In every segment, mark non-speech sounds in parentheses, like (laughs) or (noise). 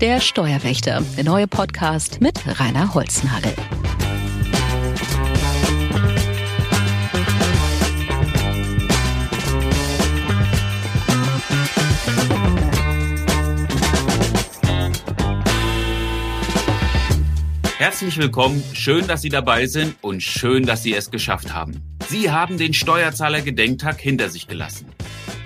Der Steuerwächter, der neue Podcast mit Rainer Holznagel. Herzlich willkommen, schön, dass Sie dabei sind und schön, dass Sie es geschafft haben. Sie haben den Steuerzahler-Gedenktag hinter sich gelassen.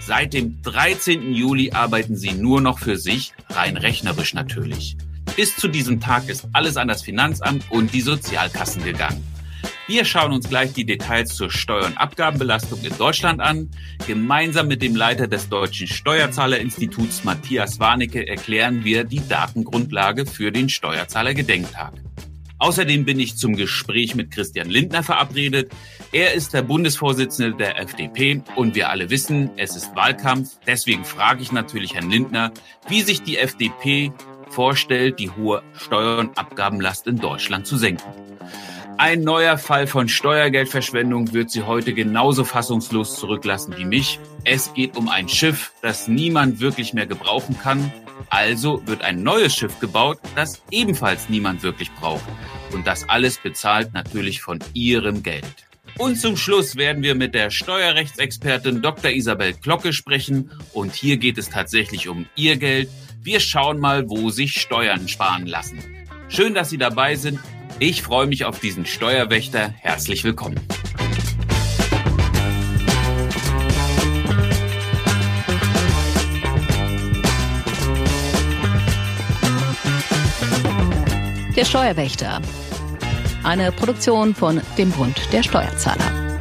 Seit dem 13. Juli arbeiten Sie nur noch für sich, rein rechnerisch natürlich. Bis zu diesem Tag ist alles an das Finanzamt und die Sozialkassen gegangen. Wir schauen uns gleich die Details zur Steuer- und Abgabenbelastung in Deutschland an. Gemeinsam mit dem Leiter des Deutschen Steuerzahlerinstituts Matthias Warnecke erklären wir die Datengrundlage für den Steuerzahler-Gedenktag. Außerdem bin ich zum Gespräch mit Christian Lindner verabredet. Er ist der Bundesvorsitzende der FDP und wir alle wissen, es ist Wahlkampf. Deswegen frage ich natürlich Herrn Lindner, wie sich die FDP vorstellt, die hohe Steuer- und Abgabenlast in Deutschland zu senken. Ein neuer Fall von Steuergeldverschwendung wird Sie heute genauso fassungslos zurücklassen wie mich. Es geht um ein Schiff, das niemand wirklich mehr gebrauchen kann. Also wird ein neues Schiff gebaut, das ebenfalls niemand wirklich braucht. Und das alles bezahlt natürlich von Ihrem Geld. Und zum Schluss werden wir mit der Steuerrechtsexpertin Dr. Isabel Glocke sprechen. Und hier geht es tatsächlich um Ihr Geld. Wir schauen mal, wo sich Steuern sparen lassen. Schön, dass Sie dabei sind. Ich freue mich auf diesen Steuerwächter. Herzlich willkommen. Der Steuerwächter. Eine Produktion von dem Bund der Steuerzahler.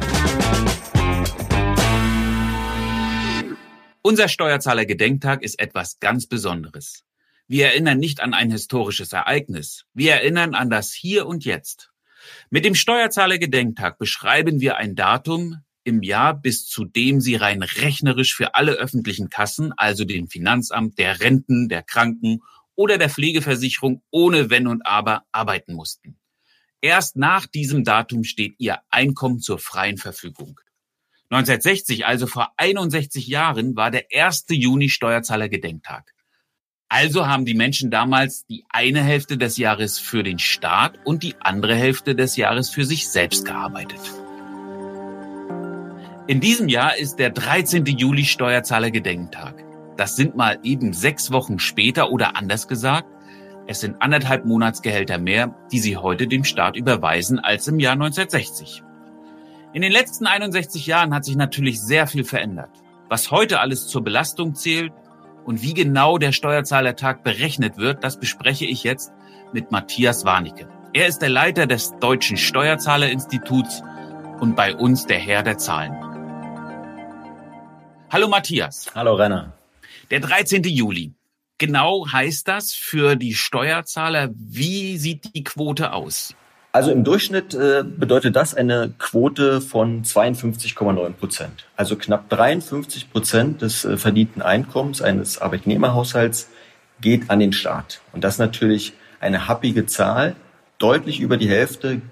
Unser Steuerzahler-Gedenktag ist etwas ganz Besonderes. Wir erinnern nicht an ein historisches Ereignis. Wir erinnern an das Hier und Jetzt. Mit dem Steuerzahler-Gedenktag beschreiben wir ein Datum im Jahr, bis zu dem Sie rein rechnerisch für alle öffentlichen Kassen, also den Finanzamt, der Renten, der Kranken oder der Pflegeversicherung ohne Wenn und Aber arbeiten mussten. Erst nach diesem Datum steht ihr Einkommen zur freien Verfügung. 1960, also vor 61 Jahren, war der 1. Juni Steuerzahler-Gedenktag. Also haben die Menschen damals die eine Hälfte des Jahres für den Staat und die andere Hälfte des Jahres für sich selbst gearbeitet. In diesem Jahr ist der 13. Juli Steuerzahler-Gedenktag. Das sind mal eben sechs Wochen später oder anders gesagt, es sind anderthalb Monatsgehälter mehr, die Sie heute dem Staat überweisen als im Jahr 1960. In den letzten 61 Jahren hat sich natürlich sehr viel verändert. Was heute alles zur Belastung zählt und wie genau der Steuerzahlertag berechnet wird, das bespreche ich jetzt mit Matthias Warnecke. Er ist der Leiter des Deutschen Steuerzahlerinstituts und bei uns der Herr der Zahlen. Hallo Matthias. Hallo Renner. Der 13. Juli. Genau heißt das für die Steuerzahler, wie sieht die Quote aus? Also im Durchschnitt äh, bedeutet das eine Quote von 52,9 Prozent. Also knapp 53 Prozent des äh, verdienten Einkommens eines Arbeitnehmerhaushalts geht an den Staat. Und das ist natürlich eine happige Zahl. Deutlich über die Hälfte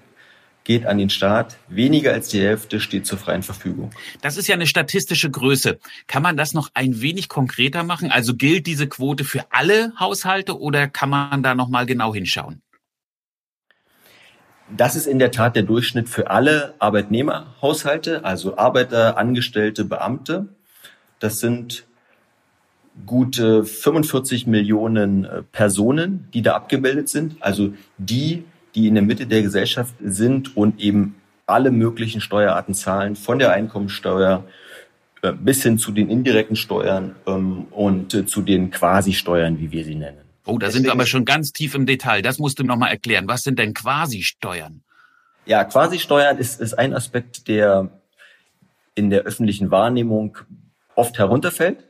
geht an den Staat. Weniger als die Hälfte steht zur freien Verfügung. Das ist ja eine statistische Größe. Kann man das noch ein wenig konkreter machen? Also gilt diese Quote für alle Haushalte oder kann man da noch mal genau hinschauen? Das ist in der Tat der Durchschnitt für alle Arbeitnehmerhaushalte, also Arbeiter, Angestellte, Beamte. Das sind gute 45 Millionen äh, Personen, die da abgebildet sind. Also die, die in der Mitte der Gesellschaft sind und eben alle möglichen Steuerarten zahlen, von der Einkommensteuer äh, bis hin zu den indirekten Steuern ähm, und äh, zu den Quasi-Steuern, wie wir sie nennen. Oh, da Deswegen, sind wir aber schon ganz tief im Detail. Das musst du noch mal erklären. Was sind denn Quasi-Steuern? Ja, Quasi-Steuern ist, ist ein Aspekt, der in der öffentlichen Wahrnehmung oft herunterfällt.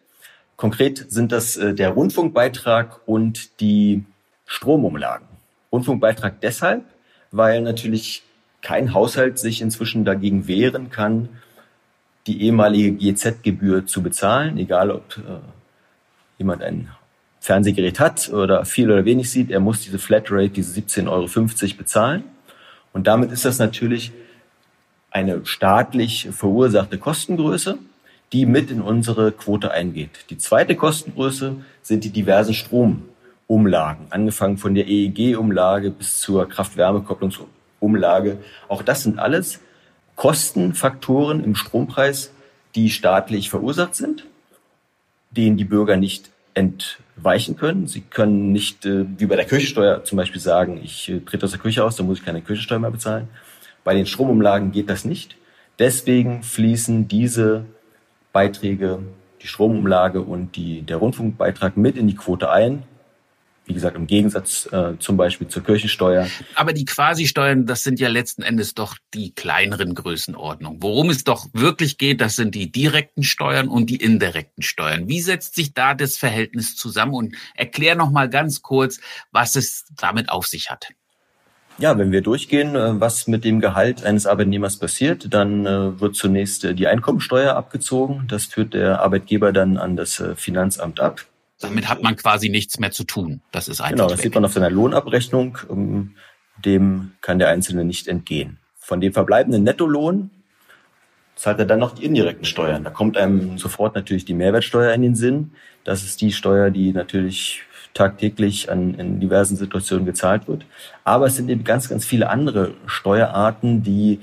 Konkret sind das äh, der Rundfunkbeitrag und die Stromumlagen. Rundfunkbeitrag deshalb, weil natürlich kein Haushalt sich inzwischen dagegen wehren kann, die ehemalige GZ-Gebühr zu bezahlen, egal ob äh, jemand ein Fernsehgerät hat oder viel oder wenig sieht, er muss diese Flatrate, diese 17,50 Euro bezahlen. Und damit ist das natürlich eine staatlich verursachte Kostengröße, die mit in unsere Quote eingeht. Die zweite Kostengröße sind die diversen Strom- Umlagen, angefangen von der EEG-Umlage bis zur Kraft-Wärme-Kopplungsumlage. Auch das sind alles Kostenfaktoren im Strompreis, die staatlich verursacht sind, denen die Bürger nicht entweichen können. Sie können nicht, äh, wie bei der Kirchensteuer zum Beispiel sagen, ich äh, trete aus der Kirche aus, dann muss ich keine Kirchensteuer mehr bezahlen. Bei den Stromumlagen geht das nicht. Deswegen fließen diese Beiträge, die Stromumlage und die, der Rundfunkbeitrag mit in die Quote ein wie gesagt, im Gegensatz äh, zum Beispiel zur Kirchensteuer. Aber die Quasi-Steuern, das sind ja letzten Endes doch die kleineren Größenordnungen. Worum es doch wirklich geht, das sind die direkten Steuern und die indirekten Steuern. Wie setzt sich da das Verhältnis zusammen? Und erklär noch mal ganz kurz, was es damit auf sich hat. Ja, wenn wir durchgehen, äh, was mit dem Gehalt eines Arbeitnehmers passiert, dann äh, wird zunächst äh, die Einkommensteuer abgezogen. Das führt der Arbeitgeber dann an das Finanzamt ab. Damit hat man quasi nichts mehr zu tun. Das ist einfach. Genau, das weg. sieht man auf seiner Lohnabrechnung. Ähm, dem kann der Einzelne nicht entgehen. Von dem verbleibenden Nettolohn zahlt er dann noch die indirekten Steuern. Da kommt einem sofort natürlich die Mehrwertsteuer in den Sinn. Das ist die Steuer, die natürlich tagtäglich an, in diversen Situationen gezahlt wird. Aber es sind eben ganz, ganz viele andere Steuerarten, die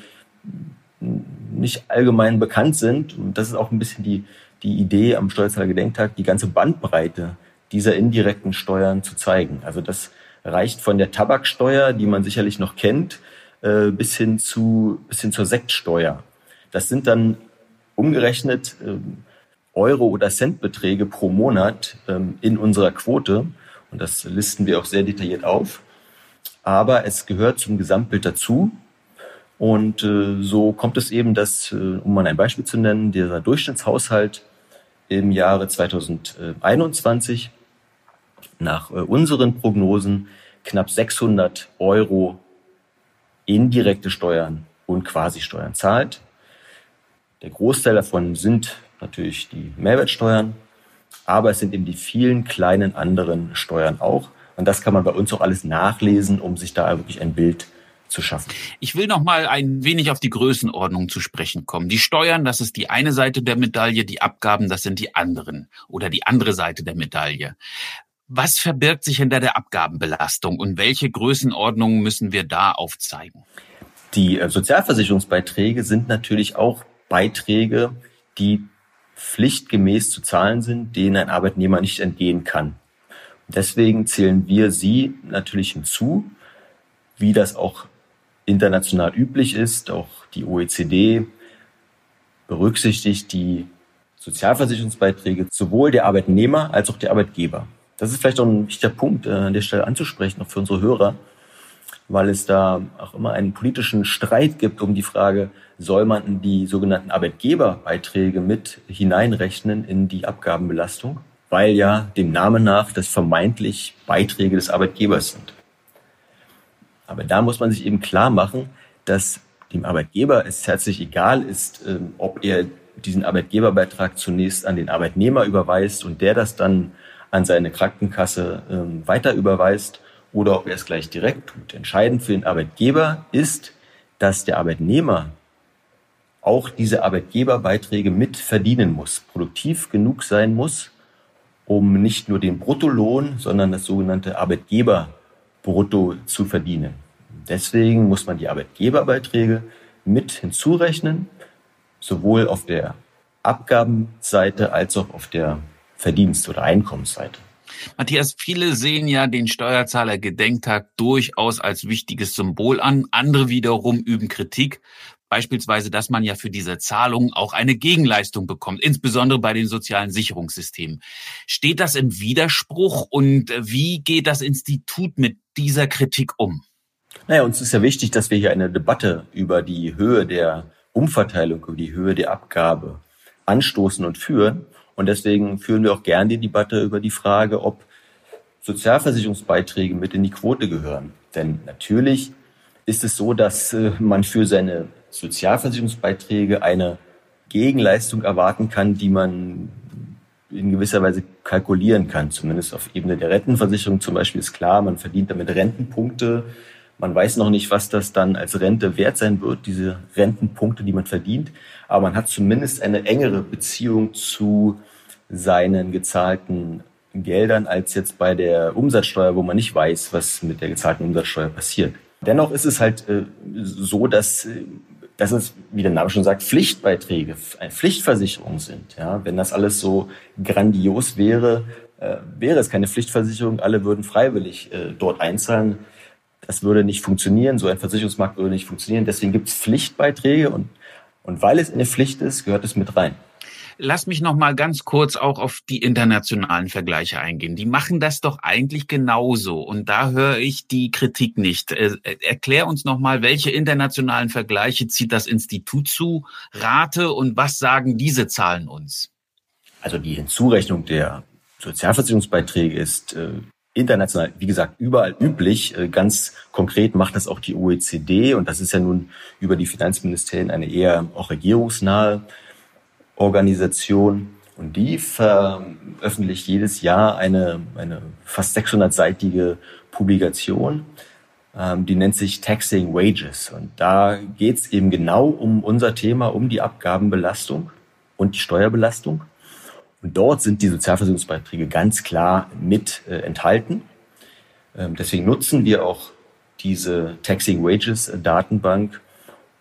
nicht allgemein bekannt sind. Und das ist auch ein bisschen die, die Idee am Steuerzahlergedenktag, die ganze Bandbreite dieser indirekten Steuern zu zeigen. Also das reicht von der Tabaksteuer, die man sicherlich noch kennt, äh, bis hin zu bis hin zur Sektsteuer. Das sind dann umgerechnet ähm, Euro- oder Centbeträge pro Monat ähm, in unserer Quote. Und das listen wir auch sehr detailliert auf. Aber es gehört zum Gesamtbild dazu. Und äh, so kommt es eben, dass, äh, um mal ein Beispiel zu nennen, dieser Durchschnittshaushalt im Jahre 2021 nach äh, unseren Prognosen knapp 600 Euro indirekte Steuern und Quasi-Steuern zahlt. Der Großteil davon sind natürlich die Mehrwertsteuern, aber es sind eben die vielen kleinen anderen Steuern auch. Und das kann man bei uns auch alles nachlesen, um sich da wirklich ein Bild zu schaffen. Ich will noch mal ein wenig auf die Größenordnung zu sprechen kommen. Die Steuern, das ist die eine Seite der Medaille, die Abgaben, das sind die anderen oder die andere Seite der Medaille. Was verbirgt sich hinter der Abgabenbelastung und welche Größenordnungen müssen wir da aufzeigen? Die äh, Sozialversicherungsbeiträge sind natürlich auch Beiträge, die pflichtgemäß zu zahlen sind, denen ein Arbeitnehmer nicht entgehen kann. Deswegen zählen wir sie natürlich hinzu, wie das auch international üblich ist. Auch die OECD berücksichtigt die Sozialversicherungsbeiträge sowohl der Arbeitnehmer als auch der Arbeitgeber. Das ist vielleicht auch ein wichtiger Punkt äh, an der Stelle anzusprechen, auch für unsere Hörer, weil es da auch immer einen politischen Streit gibt um die Frage, soll man die sogenannten Arbeitgeberbeiträge mit hineinrechnen in die Abgabenbelastung, weil ja dem Namen nach das vermeintlich Beiträge des Arbeitgebers sind. Aber da muss man sich eben klar machen, dass dem Arbeitgeber es herzlich egal ist, ähm, ob er diesen Arbeitgeberbeitrag zunächst an den Arbeitnehmer überweist und der das dann an seine Krankenkasse ähm, weiter überweist oder ob er es gleich direkt tut. Entscheidend für den Arbeitgeber ist, dass der Arbeitnehmer auch diese Arbeitgeberbeiträge mit verdienen muss, produktiv genug sein muss, um nicht nur den Bruttolohn, sondern das sogenannte Arbeitgeber brutto zu verdienen. Deswegen muss man die Arbeitgeberbeiträge mit hinzurechnen, sowohl auf der Abgabenseite als auch auf der Verdienst- oder Einkommensseite. Matthias, viele sehen ja den Steuerzahler-Gedenktag durchaus als wichtiges Symbol an. Andere wiederum üben Kritik. Beispielsweise, dass man ja für diese Zahlungen auch eine Gegenleistung bekommt, insbesondere bei den sozialen Sicherungssystemen. Steht das im Widerspruch und wie geht das Institut mit dieser Kritik um? Naja, uns ist ja wichtig, dass wir hier eine Debatte über die Höhe der Umverteilung, über die Höhe der Abgabe anstoßen und führen. Und deswegen führen wir auch gerne die Debatte über die Frage, ob Sozialversicherungsbeiträge mit in die Quote gehören. Denn natürlich ist es so, dass äh, man für seine Sozialversicherungsbeiträge eine Gegenleistung erwarten kann, die man in gewisser Weise kalkulieren kann. Zumindest auf Ebene der Rentenversicherung zum Beispiel ist klar, man verdient damit Rentenpunkte. Man weiß noch nicht, was das dann als Rente wert sein wird, diese Rentenpunkte, die man verdient. Aber man hat zumindest eine engere Beziehung zu seinen gezahlten Geldern als jetzt bei der Umsatzsteuer, wo man nicht weiß, was mit der gezahlten Umsatzsteuer passiert. Dennoch ist es halt äh, so, dass, äh, dass es, wie der Name schon sagt, Pflichtbeiträge, eine Pflichtversicherung sind. Ja, wenn das alles so grandios wäre, äh, wäre es keine Pflichtversicherung. Alle würden freiwillig äh, dort einzahlen. Das würde nicht funktionieren. So ein Versicherungsmarkt würde nicht funktionieren. Deswegen gibt es Pflichtbeiträge und, und weil es eine Pflicht ist, gehört es mit rein. Lass mich noch mal ganz kurz auch auf die internationalen Vergleiche eingehen. Die machen das doch eigentlich genauso und da höre ich die Kritik nicht. Äh, erklär uns noch mal, welche internationalen Vergleiche zieht das Institut zu Rate und was sagen diese Zahlen uns? Also die Hinzurechnung der Sozialversicherungsbeiträge ist äh, international, wie gesagt, überall üblich. Äh, ganz konkret macht das auch die OECD und das ist ja nun über die Finanzministerien eine eher auch regierungsnahe Organisation und die veröffentlicht jedes Jahr eine, eine fast 600-seitige Publikation, ähm, die nennt sich Taxing Wages. Und da geht es eben genau um unser Thema, um die Abgabenbelastung und die Steuerbelastung. Und dort sind die Sozialversicherungsbeiträge ganz klar mit äh, enthalten. Ähm, deswegen nutzen wir auch diese Taxing Wages Datenbank,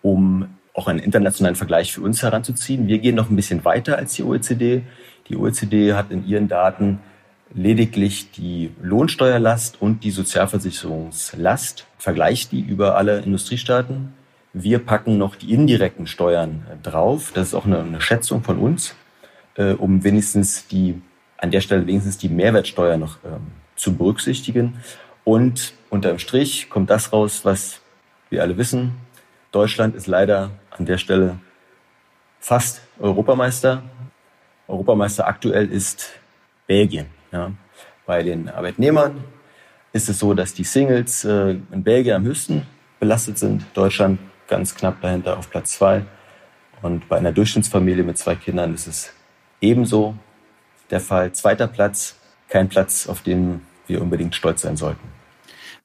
um auch einen internationalen Vergleich für uns heranzuziehen. Wir gehen noch ein bisschen weiter als die OECD. Die OECD hat in ihren Daten lediglich die Lohnsteuerlast und die Sozialversicherungslast, vergleicht die über alle Industriestaaten. Wir packen noch die indirekten Steuern drauf. Das ist auch eine, eine Schätzung von uns, äh, um wenigstens die, an der Stelle wenigstens die Mehrwertsteuer noch ähm, zu berücksichtigen. Und unterm Strich kommt das raus, was wir alle wissen. Deutschland ist leider an der Stelle fast Europameister. Europameister aktuell ist Belgien. Ja. Bei den Arbeitnehmern ist es so, dass die Singles äh, in Belgien am höchsten belastet sind, Deutschland ganz knapp dahinter auf Platz zwei. Und bei einer Durchschnittsfamilie mit zwei Kindern ist es ebenso der Fall. Zweiter Platz, kein Platz, auf den wir unbedingt stolz sein sollten.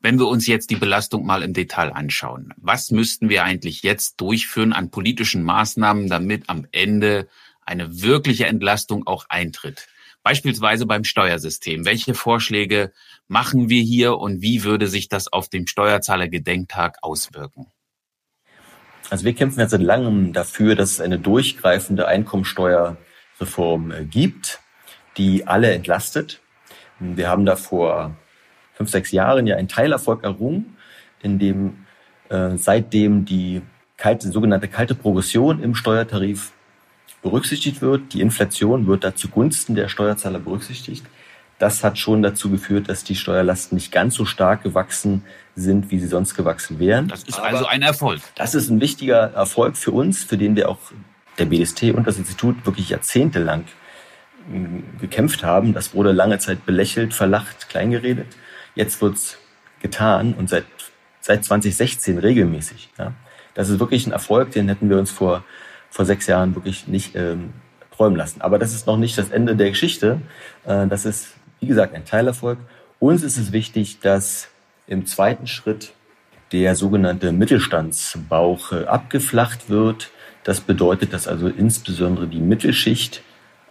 Wenn wir uns jetzt die Belastung mal im Detail anschauen, was müssten wir eigentlich jetzt durchführen an politischen Maßnahmen, damit am Ende eine wirkliche Entlastung auch eintritt? Beispielsweise beim Steuersystem. Welche Vorschläge machen wir hier und wie würde sich das auf dem Steuerzahlergedenktag auswirken? Also wir kämpfen jetzt seit langem dafür, dass es eine durchgreifende Einkommensteuerreform äh, gibt, die alle entlastet. Wir haben da vor fünf, sechs Jahren ja einen Teilerfolg errungen, in dem äh, seitdem die kalte, sogenannte kalte Progression im Steuertarif berücksichtigt wird. Die Inflation wird da zugunsten der Steuerzahler berücksichtigt. Das hat schon dazu geführt, dass die Steuerlasten nicht ganz so stark gewachsen sind, wie sie sonst gewachsen wären. Das ist also ein Erfolg. Das ist ein wichtiger Erfolg für uns, für den wir auch der BDST und das Institut wirklich jahrzehntelang äh, gekämpft haben. Das wurde lange Zeit belächelt, verlacht, kleingeredet. Jetzt wird's getan und seit, seit 2016 regelmäßig. Ja. Das ist wirklich ein Erfolg, den hätten wir uns vor, vor sechs Jahren wirklich nicht ähm, träumen lassen. Aber das ist noch nicht das Ende der Geschichte. Äh, das ist, wie gesagt, ein Teilerfolg. Uns ist es wichtig, dass im zweiten Schritt der sogenannte Mittelstandsbauch äh, abgeflacht wird. Das bedeutet, dass also insbesondere die Mittelschicht,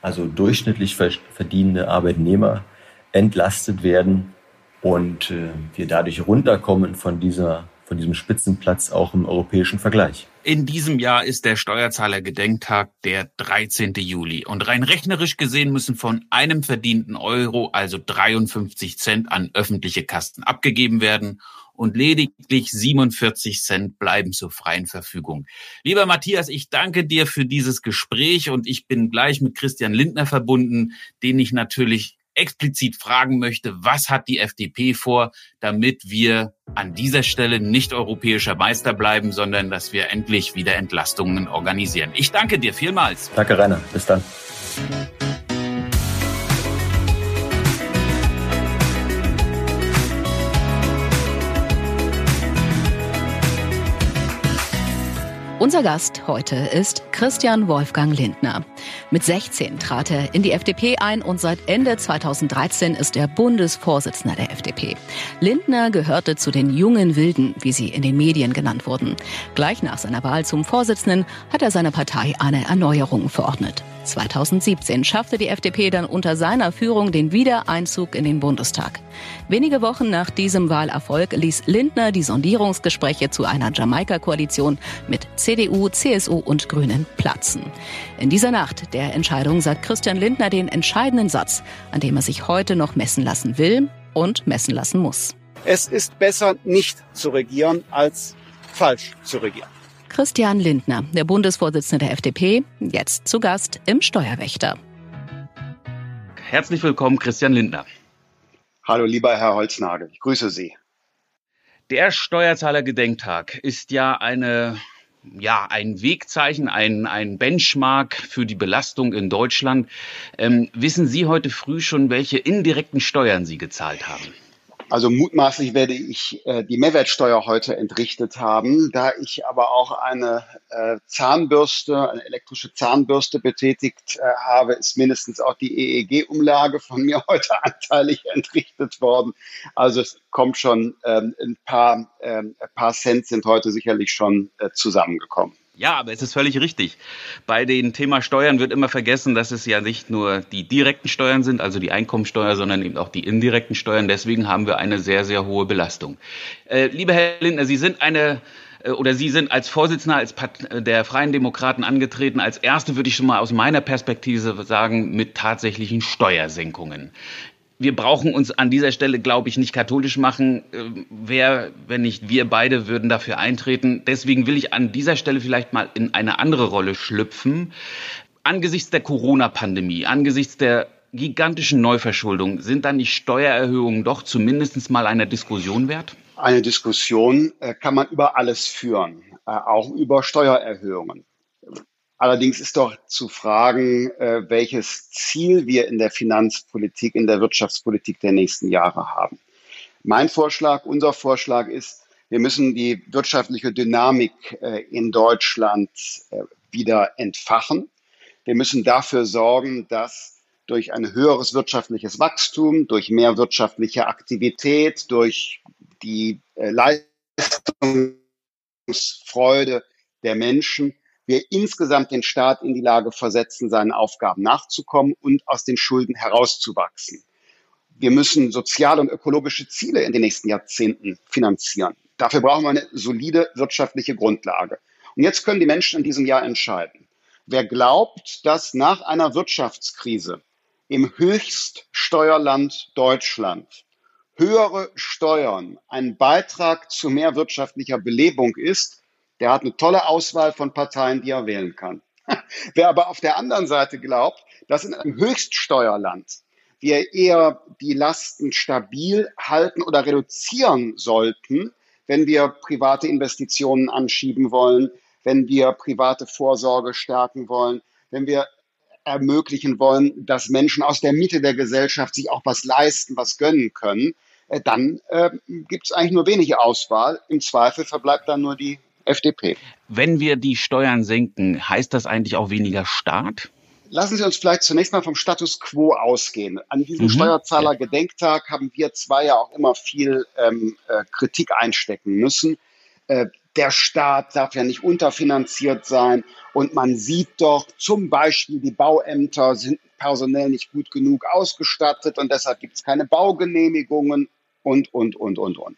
also durchschnittlich verdienende Arbeitnehmer, entlastet werden und äh, wir dadurch runterkommen von dieser von diesem Spitzenplatz auch im europäischen Vergleich. In diesem Jahr ist der Steuerzahlergedenktag der 13. Juli. Und rein rechnerisch gesehen müssen von einem verdienten Euro, also 53 Cent, an öffentliche Kasten abgegeben werden. Und lediglich 47 Cent bleiben zur freien Verfügung. Lieber Matthias, ich danke dir für dieses Gespräch und ich bin gleich mit Christian Lindner verbunden, den ich natürlich explizit fragen möchte, was hat die FDP vor, damit wir an dieser Stelle nicht europäischer Meister bleiben, sondern dass wir endlich wieder Entlastungen organisieren. Ich danke dir vielmals. Danke, Rainer. Bis dann. Unser Gast heute ist Christian Wolfgang Lindner. Mit 16 trat er in die FDP ein und seit Ende 2013 ist er Bundesvorsitzender der FDP. Lindner gehörte zu den jungen Wilden, wie sie in den Medien genannt wurden. Gleich nach seiner Wahl zum Vorsitzenden hat er seiner Partei eine Erneuerung verordnet. 2017 schaffte die FDP dann unter seiner Führung den Wiedereinzug in den Bundestag. Wenige Wochen nach diesem Wahlerfolg ließ Lindner die Sondierungsgespräche zu einer Jamaika-Koalition mit CDU, CSU und Grünen platzen. In dieser Nacht der Entscheidung sagt Christian Lindner den entscheidenden Satz, an dem er sich heute noch messen lassen will und messen lassen muss. Es ist besser, nicht zu regieren, als falsch zu regieren. Christian Lindner, der Bundesvorsitzende der FDP, jetzt zu Gast im Steuerwächter. Herzlich willkommen, Christian Lindner. Hallo, lieber Herr Holznagel, ich grüße Sie. Der Steuerzahlergedenktag ist ja eine ja, ein Wegzeichen, ein, ein Benchmark für die Belastung in Deutschland. Ähm, wissen Sie heute früh schon, welche indirekten Steuern Sie gezahlt haben? Also mutmaßlich werde ich äh, die Mehrwertsteuer heute entrichtet haben. Da ich aber auch eine äh, Zahnbürste, eine elektrische Zahnbürste betätigt äh, habe, ist mindestens auch die EEG-Umlage von mir (laughs) heute anteilig entrichtet worden. Also es kommt schon ähm, ein paar, ähm, ein paar Cent sind heute sicherlich schon äh, zusammengekommen. Ja, aber es ist völlig richtig. Bei dem Thema Steuern wird immer vergessen, dass es ja nicht nur die direkten Steuern sind, also die Einkommensteuer, sondern eben auch die indirekten Steuern. Deswegen haben wir eine sehr, sehr hohe Belastung. Äh, lieber Herr Lindner, Sie sind eine äh, oder Sie sind als Vorsitzender als Part der Freien Demokraten angetreten. Als Erste würde ich schon mal aus meiner Perspektive sagen, mit tatsächlichen Steuersenkungen wir brauchen uns an dieser Stelle, glaube ich, nicht katholisch machen. Ähm, wer, wenn nicht wir beide, würden dafür eintreten. Deswegen will ich an dieser Stelle vielleicht mal in eine andere Rolle schlüpfen. Angesichts der Corona-Pandemie, angesichts der gigantischen Neuverschuldung, sind dann die Steuererhöhungen doch zumindest mal einer Diskussion wert? Eine Diskussion äh, kann man über alles führen, äh, auch über Steuererhöhungen. Allerdings ist doch zu fragen, äh, welches Ziel wir in der Finanzpolitik, in der Wirtschaftspolitik der nächsten Jahre haben. Mein Vorschlag, unser Vorschlag ist, wir müssen die wirtschaftliche Dynamik äh, in Deutschland äh, wieder entfachen. Wir müssen dafür sorgen, dass durch ein höheres wirtschaftliches Wachstum, durch mehr wirtschaftliche Aktivität, durch die Leistungsfreude der Menschen wir insgesamt den Staat in die Lage versetzen, seinen Aufgaben nachzukommen und aus den Schulden herauszuwachsen. Wir müssen soziale und ökologische Ziele in den nächsten Jahrzehnten finanzieren. Dafür brauchen wir eine solide wirtschaftliche Grundlage. Und jetzt können die Menschen in diesem Jahr entscheiden. Wer glaubt, dass nach einer Wirtschaftskrise im Höchststeuerland Deutschland höhere Steuern ein Beitrag zu mehr wirtschaftlicher Belebung ist, der hat eine tolle Auswahl von Parteien, die er wählen kann. (laughs) Wer aber auf der anderen Seite glaubt, dass in einem Höchststeuerland wir eher die Lasten stabil halten oder reduzieren sollten, wenn wir private Investitionen anschieben wollen, wenn wir private Vorsorge stärken wollen, wenn wir ermöglichen wollen, dass Menschen aus der Mitte der Gesellschaft sich auch was leisten, was gönnen können, äh, dann äh, gibt es eigentlich nur wenige Auswahl. Im Zweifel verbleibt dann nur die FDP. Wenn wir die Steuern senken, heißt das eigentlich auch weniger Staat? Lassen Sie uns vielleicht zunächst mal vom Status quo ausgehen. An diesem mhm. Steuerzahler-Gedenktag haben wir zwei ja auch immer viel ähm, äh, Kritik einstecken müssen. Äh, der Staat darf ja nicht unterfinanziert sein. Und man sieht doch zum Beispiel, die Bauämter sind personell nicht gut genug ausgestattet und deshalb gibt es keine Baugenehmigungen und, und, und, und, und.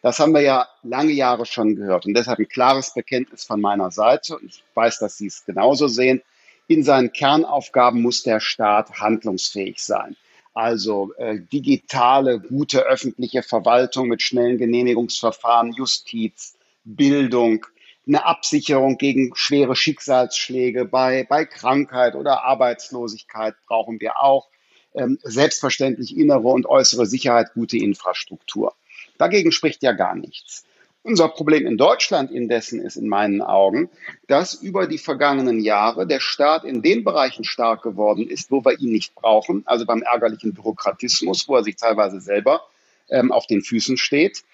Das haben wir ja lange Jahre schon gehört und deshalb ein klares Bekenntnis von meiner Seite. Ich weiß, dass Sie es genauso sehen. In seinen Kernaufgaben muss der Staat handlungsfähig sein. Also äh, digitale, gute öffentliche Verwaltung mit schnellen Genehmigungsverfahren, Justiz, Bildung, eine Absicherung gegen schwere Schicksalsschläge bei, bei Krankheit oder Arbeitslosigkeit brauchen wir auch. Ähm, selbstverständlich innere und äußere Sicherheit, gute Infrastruktur. Dagegen spricht ja gar nichts. Unser Problem in Deutschland indessen ist in meinen Augen, dass über die vergangenen Jahre der Staat in den Bereichen stark geworden ist, wo wir ihn nicht brauchen, also beim ärgerlichen Bürokratismus, wo er sich teilweise selber ähm, auf den Füßen steht.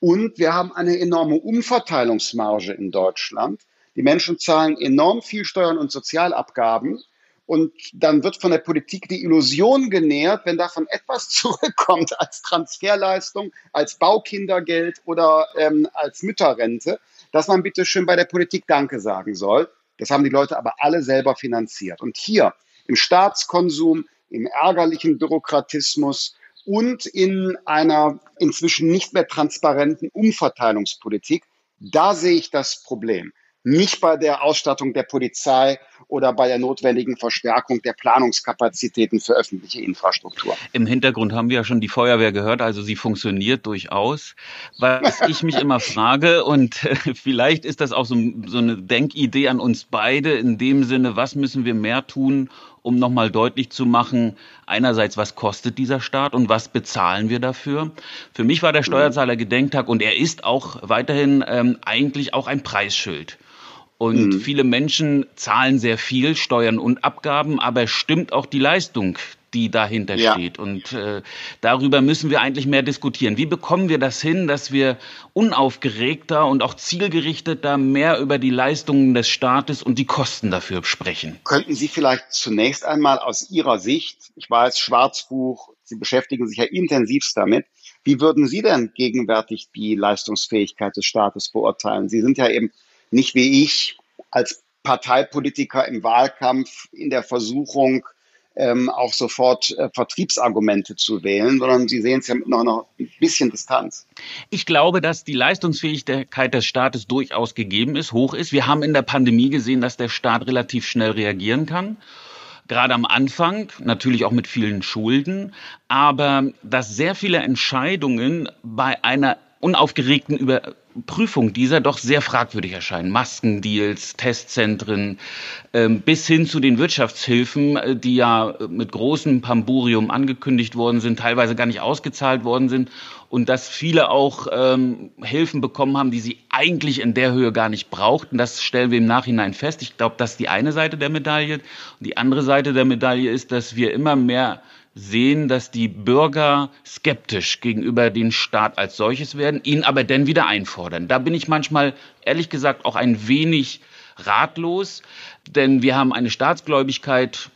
Und wir haben eine enorme Umverteilungsmarge in Deutschland. Die Menschen zahlen enorm viel Steuern und Sozialabgaben und dann wird von der Politik die Illusion genährt, wenn davon etwas (laughs) zurückkommt als Transferleistung, als Baukindergeld oder ähm, als Mütterrente, dass man bitte schön bei der Politik Danke sagen soll. Das haben die Leute aber alle selber finanziert. Und hier im Staatskonsum, im ärgerlichen Bürokratismus und in einer inzwischen nicht mehr transparenten Umverteilungspolitik. Da sehe ich das Problem nicht bei der Ausstattung der Polizei oder bei der notwendigen Verstärkung der Planungskapazitäten für öffentliche Infrastruktur. Im Hintergrund haben wir ja schon die Feuerwehr gehört, also sie funktioniert durchaus. Was (laughs) ich mich immer frage, und (laughs) vielleicht ist das auch so, so eine Denkidee an uns beide, in dem Sinne, was müssen wir mehr tun, um nochmal deutlich zu machen, einerseits, was kostet dieser Staat und was bezahlen wir dafür. Für mich war der Steuerzahler Gedenktag und er ist auch weiterhin ähm, eigentlich auch ein Preisschild. Und mhm. viele Menschen zahlen sehr viel Steuern und Abgaben, aber stimmt auch die Leistung, die dahinter ja. steht. Und äh, darüber müssen wir eigentlich mehr diskutieren. Wie bekommen wir das hin, dass wir unaufgeregter und auch zielgerichteter mehr über die Leistungen des Staates und die Kosten dafür sprechen? Könnten Sie vielleicht zunächst einmal aus Ihrer Sicht, ich weiß, Schwarzbuch, Sie beschäftigen sich ja intensivst damit, wie würden Sie denn gegenwärtig die Leistungsfähigkeit des Staates beurteilen? Sie sind ja eben nicht wie ich als Parteipolitiker im Wahlkampf in der Versuchung, ähm, auch sofort äh, Vertriebsargumente zu wählen, sondern Sie sehen es ja mit noch, noch ein bisschen Distanz. Ich glaube, dass die Leistungsfähigkeit des Staates durchaus gegeben ist, hoch ist. Wir haben in der Pandemie gesehen, dass der Staat relativ schnell reagieren kann gerade am Anfang, natürlich auch mit vielen Schulden, aber dass sehr viele Entscheidungen bei einer unaufgeregten Überprüfung dieser doch sehr fragwürdig erscheinen. Maskendeals, Testzentren, ähm, bis hin zu den Wirtschaftshilfen, äh, die ja mit großem Pamburium angekündigt worden sind, teilweise gar nicht ausgezahlt worden sind und dass viele auch ähm, Hilfen bekommen haben, die sie eigentlich in der Höhe gar nicht brauchten. Das stellen wir im Nachhinein fest. Ich glaube, das ist die eine Seite der Medaille. Und die andere Seite der Medaille ist, dass wir immer mehr sehen, dass die Bürger skeptisch gegenüber dem Staat als solches werden, ihn aber dann wieder einfordern. Da bin ich manchmal, ehrlich gesagt, auch ein wenig ratlos, denn wir haben eine Staatsgläubigkeit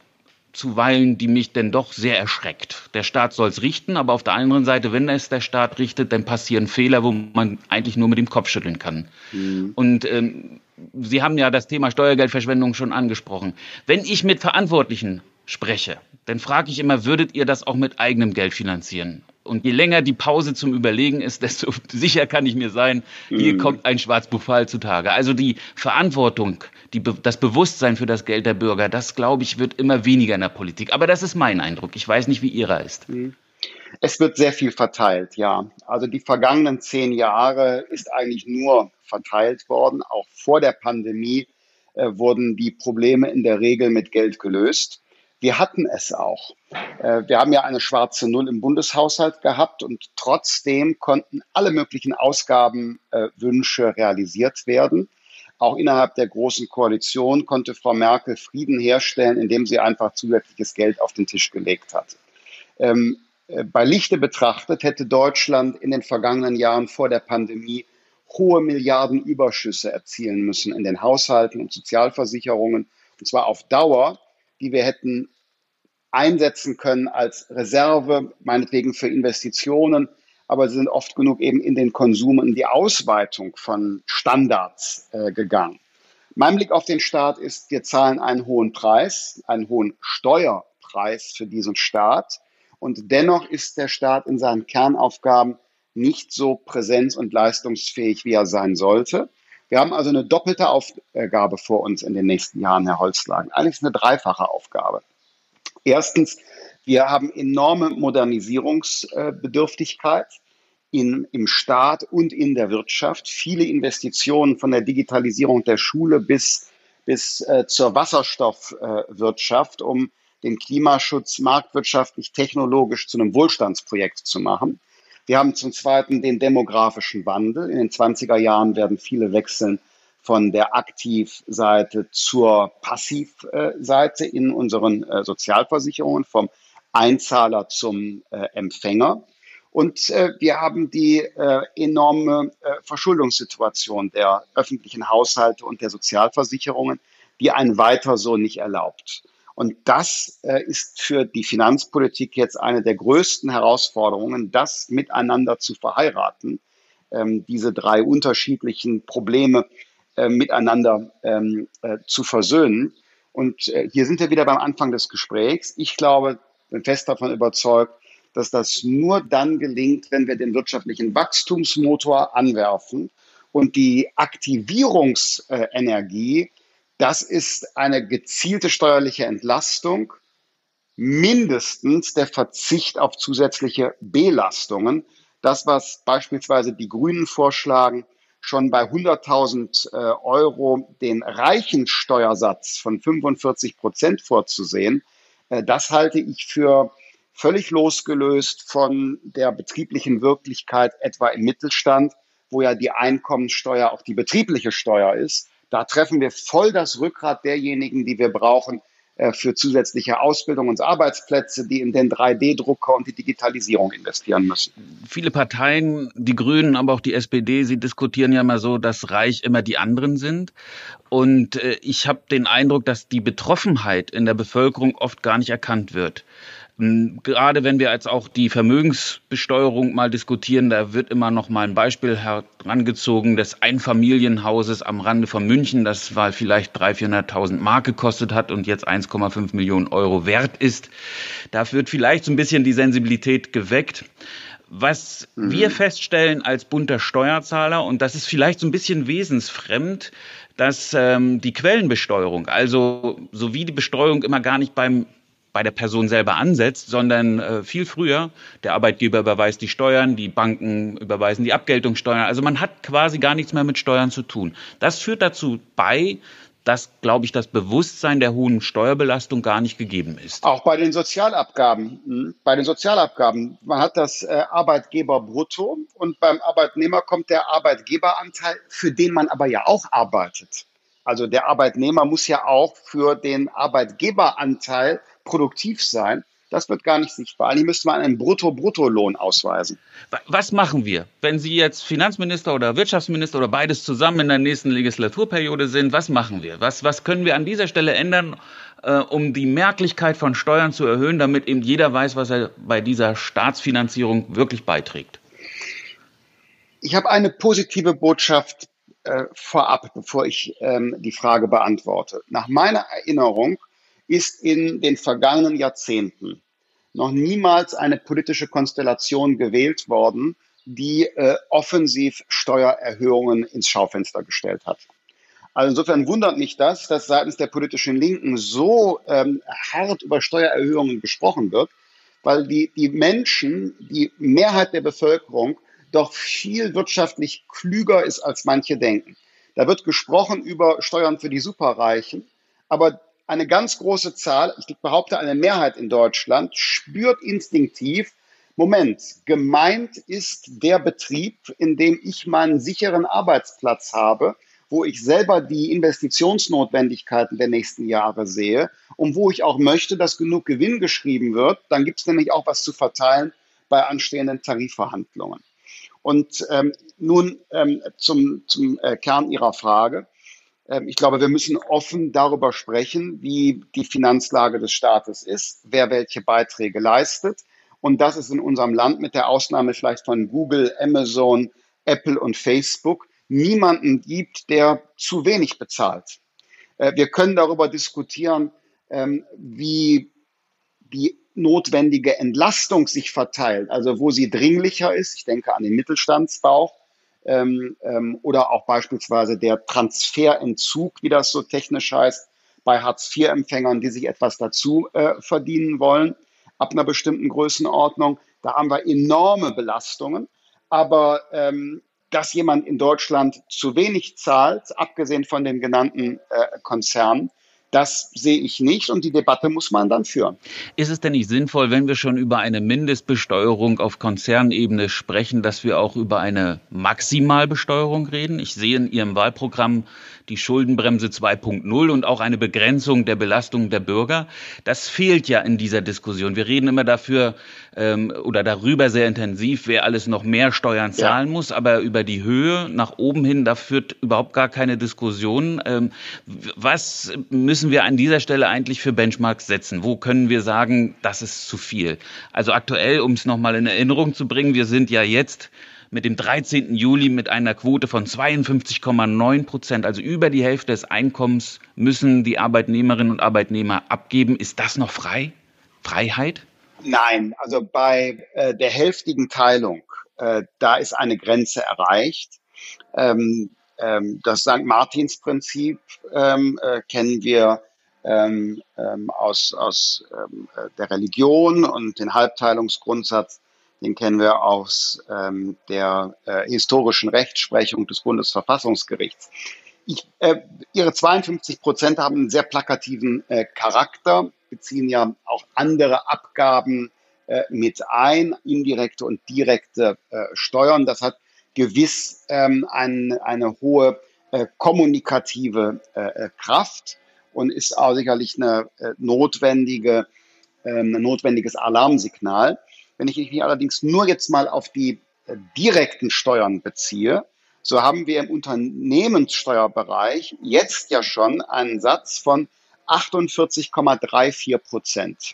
zuweilen, die mich denn doch sehr erschreckt. Der Staat soll es richten, aber auf der anderen Seite, wenn es der Staat richtet, dann passieren Fehler, wo man eigentlich nur mit dem Kopf schütteln kann. Mhm. Und ähm, Sie haben ja das Thema Steuergeldverschwendung schon angesprochen. Wenn ich mit Verantwortlichen spreche, dann frage ich immer, würdet ihr das auch mit eigenem Geld finanzieren? Und je länger die Pause zum Überlegen ist, desto (laughs) sicher kann ich mir sein, hier mhm. kommt ein Schwarzbuchfall zutage. Also die Verantwortung, die, das Bewusstsein für das Geld der Bürger, das glaube ich, wird immer weniger in der Politik. Aber das ist mein Eindruck. Ich weiß nicht, wie Ihrer ist. Mhm. Es wird sehr viel verteilt, ja. Also die vergangenen zehn Jahre ist eigentlich nur verteilt worden. Auch vor der Pandemie äh, wurden die Probleme in der Regel mit Geld gelöst. Wir hatten es auch. Äh, wir haben ja eine schwarze Null im Bundeshaushalt gehabt und trotzdem konnten alle möglichen Ausgabenwünsche realisiert werden. Auch innerhalb der Großen Koalition konnte Frau Merkel Frieden herstellen, indem sie einfach zusätzliches Geld auf den Tisch gelegt hat. Ähm, äh, bei Lichte betrachtet hätte Deutschland in den vergangenen Jahren vor der Pandemie hohe Milliardenüberschüsse erzielen müssen in den Haushalten und Sozialversicherungen, und zwar auf Dauer die wir hätten einsetzen können als Reserve, meinetwegen für Investitionen, aber sie sind oft genug eben in den Konsum, in die Ausweitung von Standards äh, gegangen. Mein Blick auf den Staat ist, wir zahlen einen hohen Preis, einen hohen Steuerpreis für diesen Staat. Und dennoch ist der Staat in seinen Kernaufgaben nicht so präsenz- und leistungsfähig, wie er sein sollte. Wir haben also eine doppelte Aufgabe vor uns in den nächsten Jahren, Herr Holzlagen. Eigentlich eine dreifache Aufgabe. Erstens, wir haben enorme Modernisierungsbedürftigkeit in, im Staat und in der Wirtschaft. Viele Investitionen von der Digitalisierung der Schule bis, bis äh, zur Wasserstoffwirtschaft, äh, um den Klimaschutz marktwirtschaftlich, technologisch zu einem Wohlstandsprojekt zu machen. Wir haben zum Zweiten den demografischen Wandel. In den 20er Jahren werden viele wechseln von der Aktivseite zur Passivseite in unseren äh, Sozialversicherungen, vom Einzahler zum äh, Empfänger. Und äh, wir haben die enorme Verschuldungssituation der öffentlichen Haushalte und der Sozialversicherungen, die ein weiter so nicht erlaubt. Und das äh, ist für die Finanzpolitik jetzt eine der größten Herausforderungen, das miteinander zu verheiraten, ähm, diese drei unterschiedlichen Probleme äh, miteinander ähm, äh, zu versöhnen. Und äh, hier sind wir wieder beim Anfang des Gesprächs. Ich glaube, bin fest davon überzeugt, dass das nur dann gelingt, wenn wir den wirtschaftlichen Wachstumsmotor anwerfen und die Aktivierungsenergie, das ist eine gezielte steuerliche Entlastung, mindestens der Verzicht auf zusätzliche Belastungen. Das, was beispielsweise die Grünen vorschlagen, schon bei 100.000 äh, Euro den reichen Steuersatz von 45 Prozent vorzusehen, äh, das halte ich für völlig losgelöst von der betrieblichen Wirklichkeit, etwa im Mittelstand, wo ja die Einkommensteuer auch die betriebliche Steuer ist. Da treffen wir voll das Rückgrat derjenigen, die wir brauchen, äh, für zusätzliche Ausbildung und Arbeitsplätze, die in den 3D-Drucker und die Digitalisierung investieren müssen. Viele Parteien, die Grünen, aber auch die SPD, sie diskutieren ja mal so, dass reich immer die anderen sind. Und äh, ich habe den Eindruck, dass die Betroffenheit in der Bevölkerung oft gar nicht erkannt wird. Gerade wenn wir jetzt auch die Vermögensbesteuerung mal diskutieren, da wird immer noch mal ein Beispiel herangezogen des Einfamilienhauses am Rande von München, das mal vielleicht 300.000, 400.000 Mark gekostet hat und jetzt 1,5 Millionen Euro wert ist. Da wird vielleicht so ein bisschen die Sensibilität geweckt. Was mhm. wir feststellen als bunter Steuerzahler, und das ist vielleicht so ein bisschen wesensfremd, dass ähm, die Quellenbesteuerung, also so wie die Besteuerung immer gar nicht beim bei der Person selber ansetzt, sondern äh, viel früher. Der Arbeitgeber überweist die Steuern, die Banken überweisen die Abgeltungssteuern. Also man hat quasi gar nichts mehr mit Steuern zu tun. Das führt dazu bei, dass, glaube ich, das Bewusstsein der hohen Steuerbelastung gar nicht gegeben ist. Auch bei den Sozialabgaben. Hm, bei den Sozialabgaben. Man hat das äh, Arbeitgeberbrutto und beim Arbeitnehmer kommt der Arbeitgeberanteil, für den man aber ja auch arbeitet. Also der Arbeitnehmer muss ja auch für den Arbeitgeberanteil produktiv sein. Das wird gar nicht sichtbar. Eigentlich müsste man einen Brutto-Brutto-Lohn ausweisen. Was machen wir, wenn Sie jetzt Finanzminister oder Wirtschaftsminister oder beides zusammen in der nächsten Legislaturperiode sind? Was machen wir? Was, was können wir an dieser Stelle ändern, äh, um die Merklichkeit von Steuern zu erhöhen, damit eben jeder weiß, was er bei dieser Staatsfinanzierung wirklich beiträgt? Ich habe eine positive Botschaft äh, vorab, bevor ich ähm, die Frage beantworte. Nach meiner Erinnerung ist in den vergangenen Jahrzehnten noch niemals eine politische Konstellation gewählt worden, die äh, offensiv Steuererhöhungen ins Schaufenster gestellt hat. Also insofern wundert mich das, dass seitens der politischen Linken so ähm, hart über Steuererhöhungen gesprochen wird, weil die, die Menschen, die Mehrheit der Bevölkerung doch viel wirtschaftlich klüger ist, als manche denken. Da wird gesprochen über Steuern für die Superreichen, aber eine ganz große Zahl, ich behaupte eine Mehrheit in Deutschland, spürt instinktiv, Moment, gemeint ist der Betrieb, in dem ich meinen sicheren Arbeitsplatz habe, wo ich selber die Investitionsnotwendigkeiten der nächsten Jahre sehe und wo ich auch möchte, dass genug Gewinn geschrieben wird. Dann gibt es nämlich auch was zu verteilen bei anstehenden Tarifverhandlungen. Und ähm, nun ähm, zum, zum äh, Kern Ihrer Frage. Ähm, ich glaube, wir müssen offen darüber sprechen, wie die Finanzlage des Staates ist, wer welche Beiträge leistet und dass es in unserem Land mit der Ausnahme vielleicht von Google, Amazon, Apple und Facebook niemanden gibt, der zu wenig bezahlt. Äh, wir können darüber diskutieren, ähm, wie die notwendige Entlastung sich verteilt, also wo sie dringlicher ist. Ich denke an den Mittelstandsbauch ähm, ähm, oder auch beispielsweise der Transferentzug, wie das so technisch heißt, bei Hartz-IV-Empfängern, die sich etwas dazu äh, verdienen wollen, ab einer bestimmten Größenordnung. Da haben wir enorme Belastungen. Aber ähm, dass jemand in Deutschland zu wenig zahlt, abgesehen von den genannten äh, Konzernen, das sehe ich nicht und die Debatte muss man dann führen. Ist es denn nicht sinnvoll, wenn wir schon über eine Mindestbesteuerung auf Konzernebene sprechen, dass wir auch über eine Maximalbesteuerung reden? Ich sehe in Ihrem Wahlprogramm die Schuldenbremse 2.0 und auch eine Begrenzung der Belastung der Bürger. Das fehlt ja in dieser Diskussion. Wir reden immer dafür ähm, oder darüber sehr intensiv, wer alles noch mehr Steuern zahlen ja. muss, aber über die Höhe nach oben hin, da führt überhaupt gar keine Diskussion. Ähm, was müssen wir an dieser Stelle eigentlich für Benchmarks setzen? Wo können wir sagen, das ist zu viel? Also aktuell, um es nochmal in Erinnerung zu bringen, wir sind ja jetzt mit dem 13. Juli mit einer Quote von 52,9 Prozent, also über die Hälfte des Einkommens müssen die Arbeitnehmerinnen und Arbeitnehmer abgeben. Ist das noch frei? Freiheit? Nein, also bei äh, der hälftigen Teilung, äh, da ist eine Grenze erreicht. Ähm, ähm, das St. Martins-Prinzip ähm, äh, kennen wir ähm, ähm, aus, aus ähm, äh, der Religion und den Halbteilungsgrundsatz, den kennen wir aus ähm, der äh, historischen Rechtsprechung des Bundesverfassungsgerichts. Ich, äh, Ihre 52 Prozent haben einen sehr plakativen äh, Charakter, beziehen ja auch andere Abgaben äh, mit ein, indirekte und direkte äh, Steuern. Das hat gewiss ähm, ein, eine hohe äh, kommunikative äh, äh Kraft und ist auch sicherlich eine äh, notwendige, äh, ein notwendiges Alarmsignal. Wenn ich mich allerdings nur jetzt mal auf die äh, direkten Steuern beziehe, so haben wir im Unternehmenssteuerbereich jetzt ja schon einen Satz von 48,34 Prozent.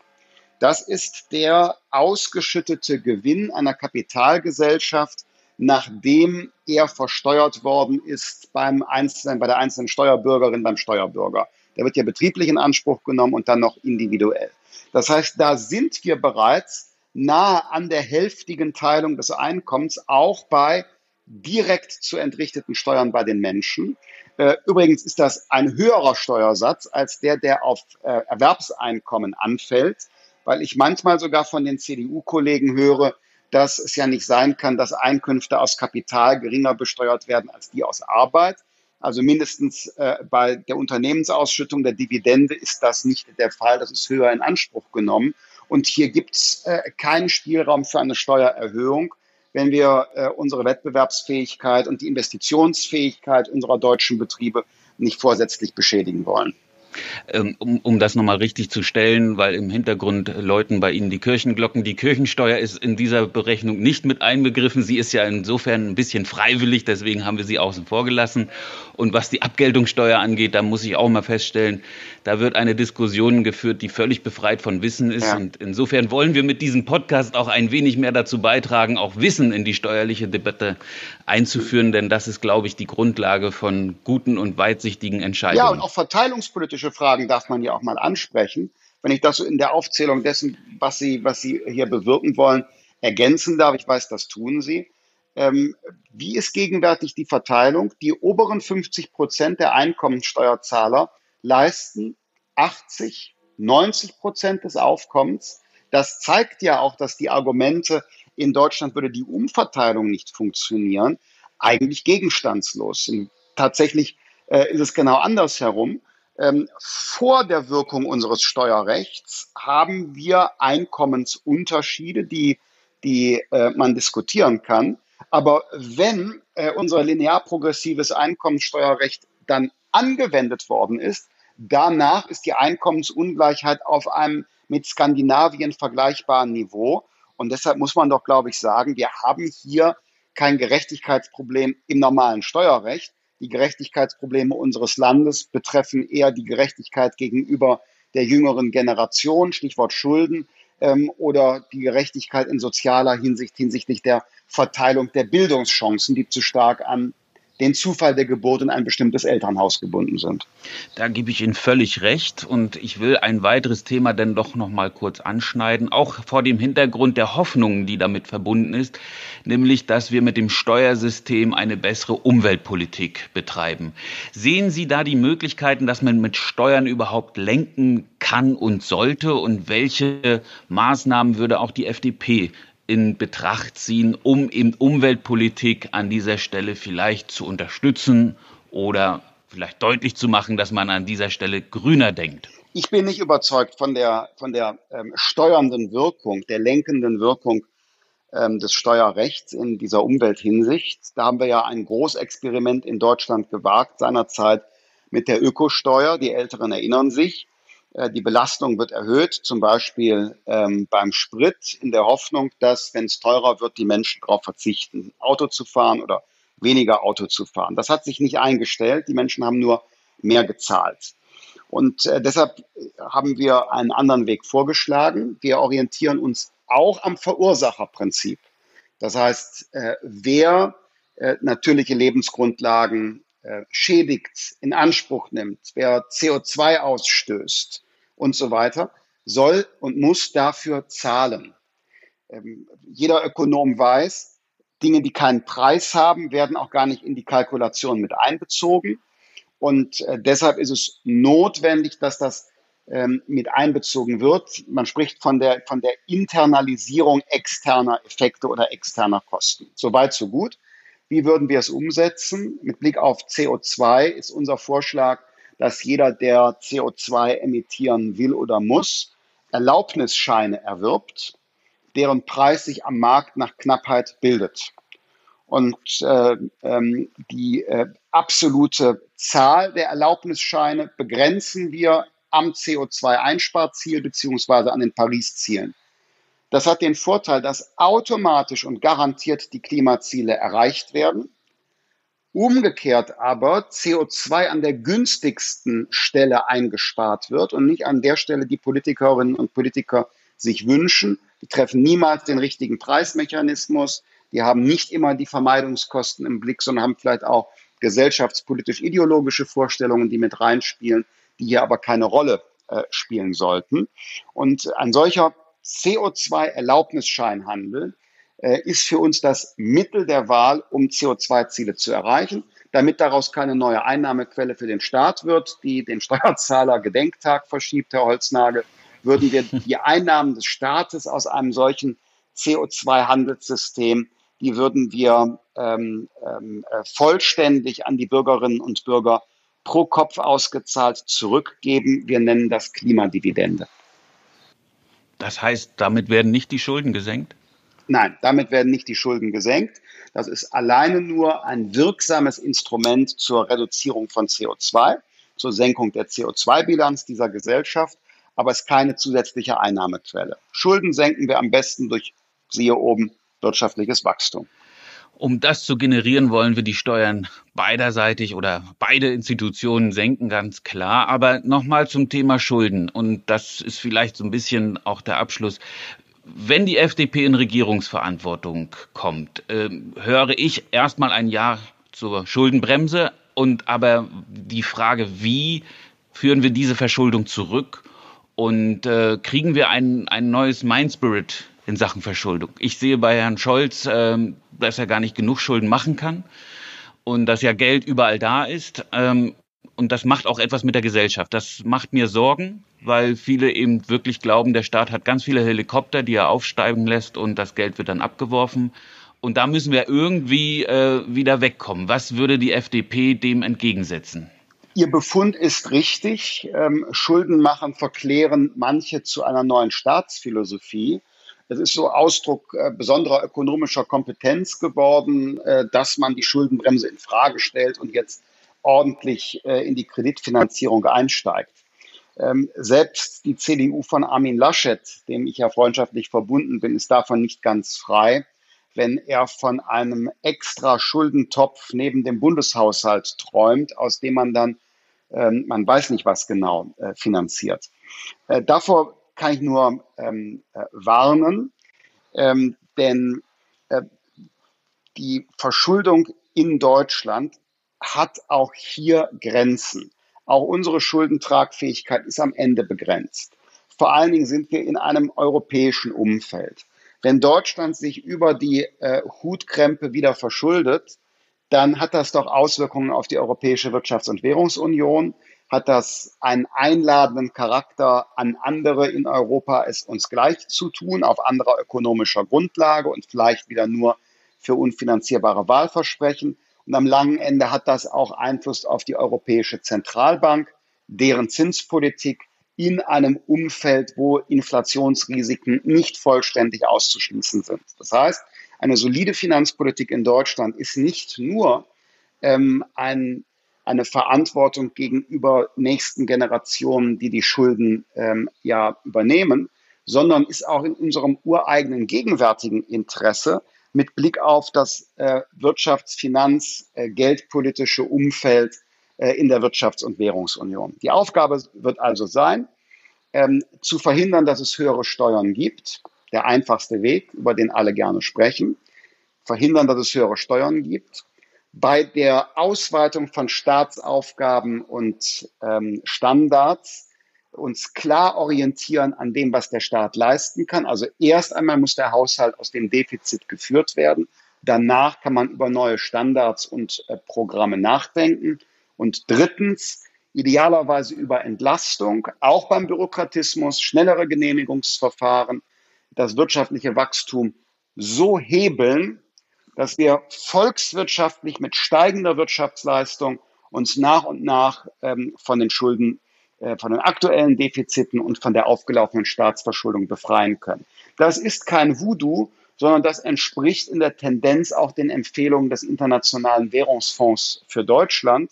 Das ist der ausgeschüttete Gewinn einer Kapitalgesellschaft, nachdem er versteuert worden ist beim einzelnen, bei der einzelnen Steuerbürgerin, beim Steuerbürger. Der wird ja betrieblich in Anspruch genommen und dann noch individuell. Das heißt, da sind wir bereits nahe an der hälftigen Teilung des Einkommens, auch bei direkt zu entrichteten Steuern bei den Menschen. Äh, übrigens ist das ein höherer Steuersatz als der, der auf äh, Erwerbseinkommen anfällt, weil ich manchmal sogar von den CDU-Kollegen höre, dass es ja nicht sein kann, dass Einkünfte aus Kapital geringer besteuert werden als die aus Arbeit. Also mindestens äh, bei der Unternehmensausschüttung der Dividende ist das nicht der Fall. Das ist höher in Anspruch genommen. Und hier gibt es äh, keinen Spielraum für eine Steuererhöhung, wenn wir äh, unsere Wettbewerbsfähigkeit und die Investitionsfähigkeit unserer deutschen Betriebe nicht vorsätzlich beschädigen wollen. Ähm, um, um das nochmal richtig zu stellen, weil im Hintergrund läuten bei Ihnen die Kirchenglocken. Die Kirchensteuer ist in dieser Berechnung nicht mit einbegriffen. Sie ist ja insofern ein bisschen freiwillig, deswegen haben wir sie außen vor gelassen. Und was die Abgeltungssteuer angeht, da muss ich auch mal feststellen, da wird eine Diskussion geführt, die völlig befreit von Wissen ist. Ja. Und insofern wollen wir mit diesem Podcast auch ein wenig mehr dazu beitragen, auch Wissen in die steuerliche Debatte einzuführen, denn das ist, glaube ich, die Grundlage von guten und weitsichtigen Entscheidungen. Ja, und auch verteilungspolitische Fragen darf man ja auch mal ansprechen. Wenn ich das so in der Aufzählung dessen, was Sie, was Sie hier bewirken wollen, ergänzen darf, ich weiß, das tun Sie ähm, wie ist gegenwärtig die Verteilung? Die oberen 50 Prozent der Einkommensteuerzahler leisten 80, 90 Prozent des Aufkommens. Das zeigt ja auch, dass die Argumente, in Deutschland würde die Umverteilung nicht funktionieren, eigentlich gegenstandslos sind. Tatsächlich äh, ist es genau andersherum. Ähm, vor der Wirkung unseres Steuerrechts haben wir Einkommensunterschiede, die, die äh, man diskutieren kann. Aber wenn äh, unser linear progressives Einkommensteuerrecht dann angewendet worden ist, danach ist die Einkommensungleichheit auf einem mit Skandinavien vergleichbaren Niveau. Und deshalb muss man doch, glaube ich, sagen, wir haben hier kein Gerechtigkeitsproblem im normalen Steuerrecht. Die Gerechtigkeitsprobleme unseres Landes betreffen eher die Gerechtigkeit gegenüber der jüngeren Generation, Stichwort Schulden, ähm, oder die Gerechtigkeit in sozialer Hinsicht hinsichtlich der Verteilung der Bildungschancen, die zu stark an den Zufall der Geburt in ein bestimmtes Elternhaus gebunden sind. Da gebe ich Ihnen völlig recht und ich will ein weiteres Thema denn doch noch mal kurz anschneiden, auch vor dem Hintergrund der Hoffnungen, die damit verbunden ist, nämlich dass wir mit dem Steuersystem eine bessere Umweltpolitik betreiben. Sehen Sie da die Möglichkeiten, dass man mit Steuern überhaupt lenken kann und sollte und welche Maßnahmen würde auch die FDP in Betracht ziehen, um eben Umweltpolitik an dieser Stelle vielleicht zu unterstützen oder vielleicht deutlich zu machen, dass man an dieser Stelle grüner denkt? Ich bin nicht überzeugt von der, von der ähm, steuernden Wirkung, der lenkenden Wirkung ähm, des Steuerrechts in dieser Umwelthinsicht. Da haben wir ja ein Großexperiment in Deutschland gewagt seinerzeit mit der Ökosteuer. Die Älteren erinnern sich. Äh, die Belastung wird erhöht, zum Beispiel ähm, beim Sprit, in der Hoffnung, dass, wenn es teurer wird, die Menschen darauf verzichten, Auto zu fahren oder weniger Auto zu fahren. Das hat sich nicht eingestellt. Die Menschen haben nur mehr gezahlt. Und äh, deshalb haben wir einen anderen Weg vorgeschlagen. Wir orientieren uns auch am Verursacherprinzip. Das heißt, äh, wer äh, natürliche Lebensgrundlagen äh, schädigt, in Anspruch nimmt, wer CO2 ausstößt und so weiter, soll und muss dafür zahlen. Ähm, jeder Ökonom weiß, Dinge, die keinen Preis haben, werden auch gar nicht in die Kalkulation mit einbezogen. Und äh, deshalb ist es notwendig, dass das ähm, mit einbezogen wird. Man spricht von der, von der Internalisierung externer Effekte oder externer Kosten. Soweit, so gut. Wie würden wir es umsetzen? Mit Blick auf CO2 ist unser Vorschlag, dass jeder, der CO2 emittieren will oder muss, Erlaubnisscheine erwirbt, deren Preis sich am Markt nach Knappheit bildet. Und äh, ähm, die äh, absolute Zahl der Erlaubnisscheine begrenzen wir am CO2-Einsparziel beziehungsweise an den Paris-Zielen. Das hat den Vorteil, dass automatisch und garantiert die Klimaziele erreicht werden. Umgekehrt aber CO2 an der günstigsten Stelle eingespart wird und nicht an der Stelle, die Politikerinnen und Politiker sich wünschen. Die treffen niemals den richtigen Preismechanismus. Die haben nicht immer die Vermeidungskosten im Blick, sondern haben vielleicht auch gesellschaftspolitisch-ideologische Vorstellungen, die mit reinspielen, die hier aber keine Rolle äh, spielen sollten. Und ein solcher CO2-Erlaubnisscheinhandel äh, ist für uns das Mittel der Wahl, um CO2-Ziele zu erreichen. Damit daraus keine neue Einnahmequelle für den Staat wird, die den Steuerzahler Gedenktag verschiebt, Herr Holznagel, würden wir die (laughs) Einnahmen des Staates aus einem solchen CO2-Handelssystem, die würden wir ähm, ähm, äh, vollständig an die Bürgerinnen und Bürger pro Kopf ausgezahlt zurückgeben. Wir nennen das Klimadividende. Das heißt, damit werden nicht die Schulden gesenkt? Nein, damit werden nicht die Schulden gesenkt. Das ist alleine nur ein wirksames Instrument zur Reduzierung von CO2, zur Senkung der CO2-Bilanz dieser Gesellschaft, aber es ist keine zusätzliche Einnahmequelle. Schulden senken wir am besten durch, siehe oben, wirtschaftliches Wachstum. Um das zu generieren, wollen wir die Steuern beiderseitig oder beide Institutionen senken, ganz klar. Aber nochmal zum Thema Schulden. Und das ist vielleicht so ein bisschen auch der Abschluss. Wenn die FDP in Regierungsverantwortung kommt, äh, höre ich erstmal ein Ja zur Schuldenbremse und aber die Frage, wie führen wir diese Verschuldung zurück und äh, kriegen wir ein, ein neues Mindspirit in Sachen Verschuldung. Ich sehe bei Herrn Scholz, ähm, dass er gar nicht genug Schulden machen kann und dass ja Geld überall da ist. Ähm, und das macht auch etwas mit der Gesellschaft. Das macht mir Sorgen, weil viele eben wirklich glauben, der Staat hat ganz viele Helikopter, die er aufsteigen lässt und das Geld wird dann abgeworfen. Und da müssen wir irgendwie äh, wieder wegkommen. Was würde die FDP dem entgegensetzen? Ihr Befund ist richtig. Ähm, Schulden machen verklären manche zu einer neuen Staatsphilosophie. Es ist so Ausdruck äh, besonderer ökonomischer Kompetenz geworden, äh, dass man die Schuldenbremse in Frage stellt und jetzt ordentlich äh, in die Kreditfinanzierung einsteigt. Ähm, selbst die CDU von Armin Laschet, dem ich ja freundschaftlich verbunden bin, ist davon nicht ganz frei, wenn er von einem extra Schuldentopf neben dem Bundeshaushalt träumt, aus dem man dann, ähm, man weiß nicht was genau, äh, finanziert. Äh, davor kann ich nur ähm, äh, warnen, ähm, denn äh, die Verschuldung in Deutschland hat auch hier Grenzen. Auch unsere Schuldentragfähigkeit ist am Ende begrenzt. Vor allen Dingen sind wir in einem europäischen Umfeld. Wenn Deutschland sich über die äh, Hutkrempe wieder verschuldet, dann hat das doch Auswirkungen auf die Europäische Wirtschafts- und Währungsunion hat das einen einladenden Charakter an andere in Europa, es uns gleich zu tun, auf anderer ökonomischer Grundlage und vielleicht wieder nur für unfinanzierbare Wahlversprechen. Und am langen Ende hat das auch Einfluss auf die Europäische Zentralbank, deren Zinspolitik in einem Umfeld, wo Inflationsrisiken nicht vollständig auszuschließen sind. Das heißt, eine solide Finanzpolitik in Deutschland ist nicht nur ähm, ein eine Verantwortung gegenüber nächsten Generationen, die die Schulden ähm, ja übernehmen, sondern ist auch in unserem ureigenen gegenwärtigen Interesse mit Blick auf das äh, Wirtschafts-, Finanz-, äh, geldpolitische Umfeld äh, in der Wirtschafts- und Währungsunion. Die Aufgabe wird also sein, ähm, zu verhindern, dass es höhere Steuern gibt. Der einfachste Weg, über den alle gerne sprechen. verhindern, dass es höhere Steuern gibt. Bei der Ausweitung von Staatsaufgaben und ähm, Standards uns klar orientieren an dem, was der Staat leisten kann. Also erst einmal muss der Haushalt aus dem Defizit geführt werden. Danach kann man über neue Standards und äh, Programme nachdenken. Und drittens, idealerweise über Entlastung, auch beim Bürokratismus, schnellere Genehmigungsverfahren, das wirtschaftliche Wachstum so hebeln, dass wir volkswirtschaftlich mit steigender Wirtschaftsleistung uns nach und nach ähm, von den Schulden, von den aktuellen Defiziten und von der aufgelaufenen Staatsverschuldung befreien können. Das ist kein Voodoo, sondern das entspricht in der Tendenz auch den Empfehlungen des Internationalen Währungsfonds für Deutschland,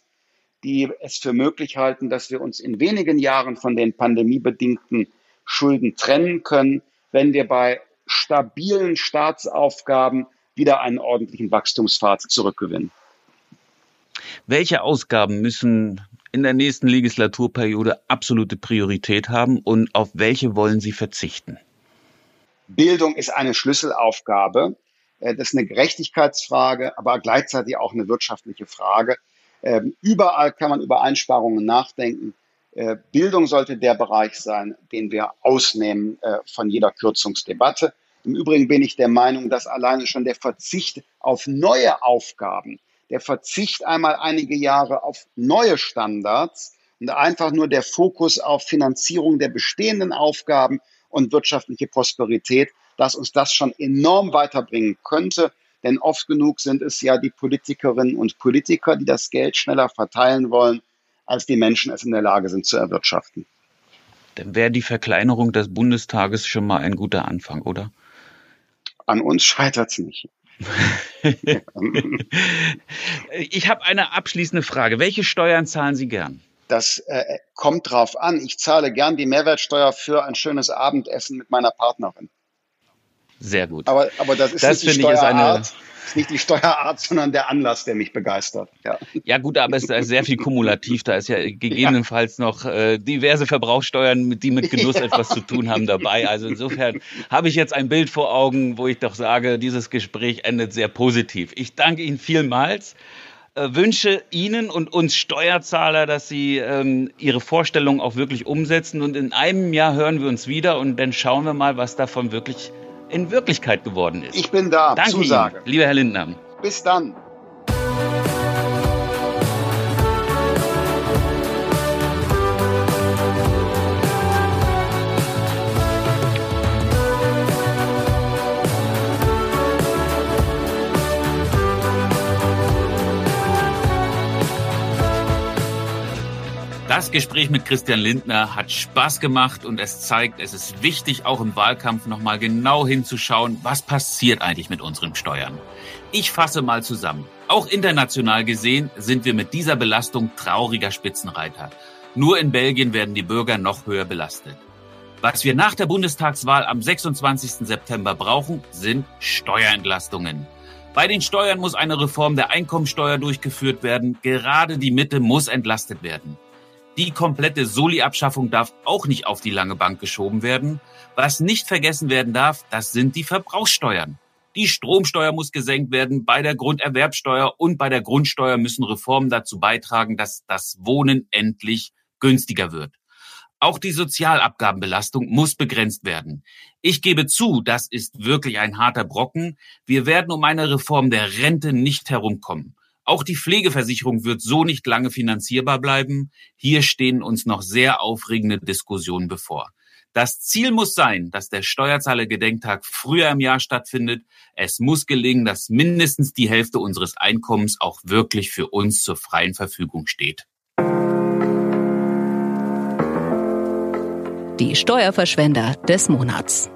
die es für möglich halten, dass wir uns in wenigen Jahren von den pandemiebedingten Schulden trennen können, wenn wir bei stabilen Staatsaufgaben wieder einen ordentlichen Wachstumspfad zurückgewinnen. Welche Ausgaben müssen in der nächsten Legislaturperiode absolute Priorität haben und auf welche wollen Sie verzichten? Bildung ist eine Schlüsselaufgabe. Äh, das ist eine Gerechtigkeitsfrage, aber gleichzeitig auch eine wirtschaftliche Frage. Ähm, überall kann man über Einsparungen nachdenken. Äh, Bildung sollte der Bereich sein, den wir ausnehmen äh, von jeder Kürzungsdebatte. Im Übrigen bin ich der Meinung, dass alleine schon der Verzicht auf neue Aufgaben, der Verzicht einmal einige Jahre auf neue Standards und einfach nur der Fokus auf Finanzierung der bestehenden Aufgaben und wirtschaftliche Prosperität, dass uns das schon enorm weiterbringen könnte. Denn oft genug sind es ja die Politikerinnen und Politiker, die das Geld schneller verteilen wollen, als die Menschen es in der Lage sind zu erwirtschaften. Dann wäre die Verkleinerung des Bundestages schon mal ein guter Anfang, oder? An uns scheitert es nicht. Ich habe eine abschließende Frage. Welche Steuern zahlen Sie gern? Das äh, kommt drauf an. Ich zahle gern die Mehrwertsteuer für ein schönes Abendessen mit meiner Partnerin. Sehr gut. Aber, aber das ist das nicht die Steuerart. Ist, ist nicht die Steuerart, sondern der Anlass, der mich begeistert. Ja, ja gut, aber es ist sehr viel kumulativ. Da ist ja gegebenenfalls ja. noch äh, diverse Verbrauchssteuern, die mit Genuss (laughs) ja. etwas zu tun haben dabei. Also insofern habe ich jetzt ein Bild vor Augen, wo ich doch sage, dieses Gespräch endet sehr positiv. Ich danke Ihnen vielmals äh, wünsche Ihnen und uns Steuerzahler, dass Sie ähm, Ihre Vorstellungen auch wirklich umsetzen. Und in einem Jahr hören wir uns wieder und dann schauen wir mal, was davon wirklich in Wirklichkeit geworden ist. Ich bin da. Danke Zusage. Ihnen, lieber Herr Lindner. Bis dann. Das Gespräch mit Christian Lindner hat Spaß gemacht und es zeigt, es ist wichtig, auch im Wahlkampf nochmal genau hinzuschauen, was passiert eigentlich mit unseren Steuern. Ich fasse mal zusammen. Auch international gesehen sind wir mit dieser Belastung trauriger Spitzenreiter. Nur in Belgien werden die Bürger noch höher belastet. Was wir nach der Bundestagswahl am 26. September brauchen, sind Steuerentlastungen. Bei den Steuern muss eine Reform der Einkommensteuer durchgeführt werden. Gerade die Mitte muss entlastet werden. Die komplette Soli-Abschaffung darf auch nicht auf die lange Bank geschoben werden. Was nicht vergessen werden darf, das sind die Verbrauchssteuern. Die Stromsteuer muss gesenkt werden, bei der Grunderwerbsteuer und bei der Grundsteuer müssen Reformen dazu beitragen, dass das Wohnen endlich günstiger wird. Auch die Sozialabgabenbelastung muss begrenzt werden. Ich gebe zu, das ist wirklich ein harter Brocken. Wir werden um eine Reform der Rente nicht herumkommen. Auch die Pflegeversicherung wird so nicht lange finanzierbar bleiben. Hier stehen uns noch sehr aufregende Diskussionen bevor. Das Ziel muss sein, dass der Steuerzahlergedenktag früher im Jahr stattfindet. Es muss gelingen, dass mindestens die Hälfte unseres Einkommens auch wirklich für uns zur freien Verfügung steht. Die Steuerverschwender des Monats.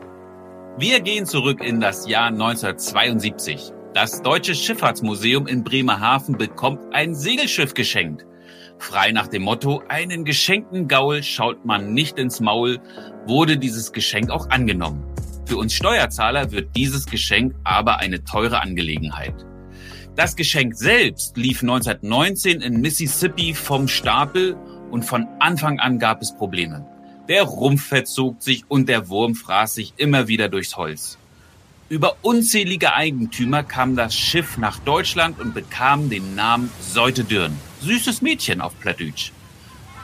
Wir gehen zurück in das Jahr 1972. Das Deutsche Schifffahrtsmuseum in Bremerhaven bekommt ein Segelschiff geschenkt. Frei nach dem Motto, einen geschenkten Gaul schaut man nicht ins Maul, wurde dieses Geschenk auch angenommen. Für uns Steuerzahler wird dieses Geschenk aber eine teure Angelegenheit. Das Geschenk selbst lief 1919 in Mississippi vom Stapel und von Anfang an gab es Probleme. Der Rumpf verzog sich und der Wurm fraß sich immer wieder durchs Holz. Über unzählige Eigentümer kam das Schiff nach Deutschland und bekam den Namen Seute Dürn. Süßes Mädchen auf Plattdeutsch.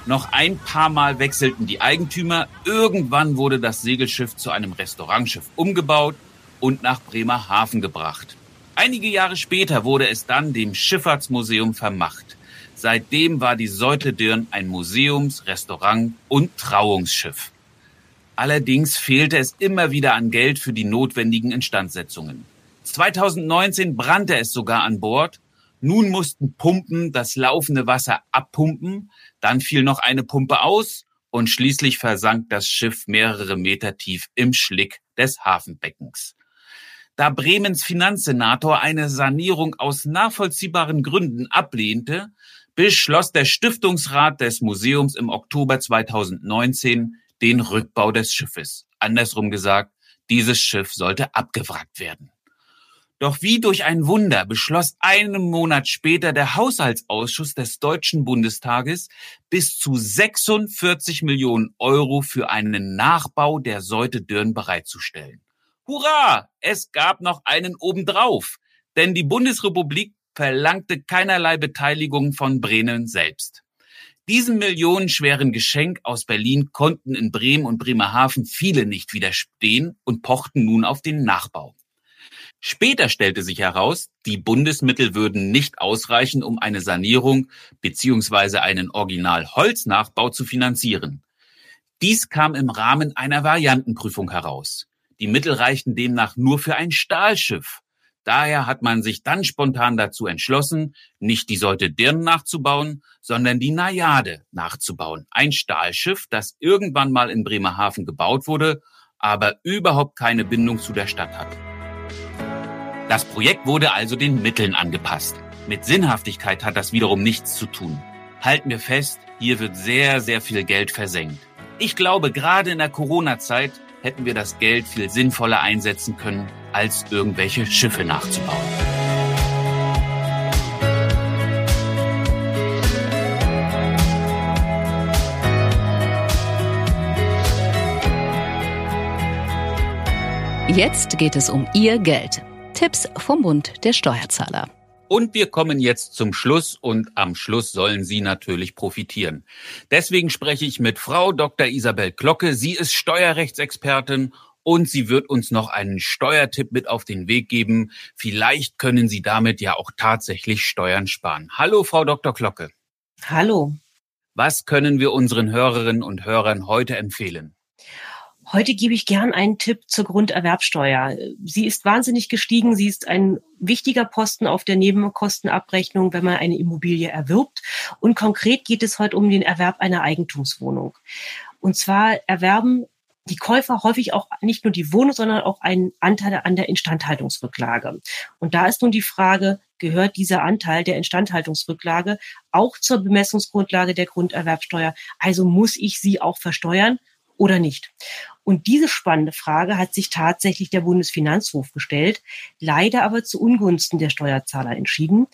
Noch ein paar Mal wechselten die Eigentümer. Irgendwann wurde das Segelschiff zu einem Restaurantschiff umgebaut und nach Bremerhaven gebracht. Einige Jahre später wurde es dann dem Schifffahrtsmuseum vermacht. Seitdem war die Seute Dirn ein Museums-, Restaurant- und Trauungsschiff. Allerdings fehlte es immer wieder an Geld für die notwendigen Instandsetzungen. 2019 brannte es sogar an Bord. Nun mussten Pumpen das laufende Wasser abpumpen. Dann fiel noch eine Pumpe aus und schließlich versank das Schiff mehrere Meter tief im Schlick des Hafenbeckens. Da Bremens Finanzsenator eine Sanierung aus nachvollziehbaren Gründen ablehnte, beschloss der Stiftungsrat des Museums im Oktober 2019 den Rückbau des Schiffes. Andersrum gesagt, dieses Schiff sollte abgewrackt werden. Doch wie durch ein Wunder beschloss einen Monat später der Haushaltsausschuss des Deutschen Bundestages bis zu 46 Millionen Euro für einen Nachbau der Seute Dürn bereitzustellen. Hurra! Es gab noch einen obendrauf, denn die Bundesrepublik verlangte keinerlei Beteiligung von Bremen selbst. Diesem millionenschweren Geschenk aus Berlin konnten in Bremen und Bremerhaven viele nicht widerstehen und pochten nun auf den Nachbau. Später stellte sich heraus, die Bundesmittel würden nicht ausreichen, um eine Sanierung bzw. einen Original-Holznachbau zu finanzieren. Dies kam im Rahmen einer Variantenprüfung heraus. Die Mittel reichten demnach nur für ein Stahlschiff. Daher hat man sich dann spontan dazu entschlossen, nicht die Seute Dirn nachzubauen, sondern die Najade nachzubauen. Ein Stahlschiff, das irgendwann mal in Bremerhaven gebaut wurde, aber überhaupt keine Bindung zu der Stadt hat. Das Projekt wurde also den Mitteln angepasst. Mit Sinnhaftigkeit hat das wiederum nichts zu tun. Halten wir fest, hier wird sehr, sehr viel Geld versenkt. Ich glaube, gerade in der Corona-Zeit hätten wir das Geld viel sinnvoller einsetzen können, als irgendwelche Schiffe nachzubauen. Jetzt geht es um Ihr Geld. Tipps vom Bund der Steuerzahler. Und wir kommen jetzt zum Schluss und am Schluss sollen Sie natürlich profitieren. Deswegen spreche ich mit Frau Dr. Isabel Glocke. Sie ist Steuerrechtsexpertin und sie wird uns noch einen Steuertipp mit auf den Weg geben. Vielleicht können Sie damit ja auch tatsächlich Steuern sparen. Hallo, Frau Dr. Glocke. Hallo. Was können wir unseren Hörerinnen und Hörern heute empfehlen? Heute gebe ich gern einen Tipp zur Grunderwerbsteuer. Sie ist wahnsinnig gestiegen. Sie ist ein wichtiger Posten auf der Nebenkostenabrechnung, wenn man eine Immobilie erwirbt. Und konkret geht es heute um den Erwerb einer Eigentumswohnung. Und zwar erwerben die Käufer häufig auch nicht nur die Wohnung, sondern auch einen Anteil an der Instandhaltungsrücklage. Und da ist nun die Frage, gehört dieser Anteil der Instandhaltungsrücklage auch zur Bemessungsgrundlage der Grunderwerbsteuer? Also muss ich sie auch versteuern? Oder nicht? Und diese spannende Frage hat sich tatsächlich der Bundesfinanzhof gestellt, leider aber zu Ungunsten der Steuerzahler entschieden.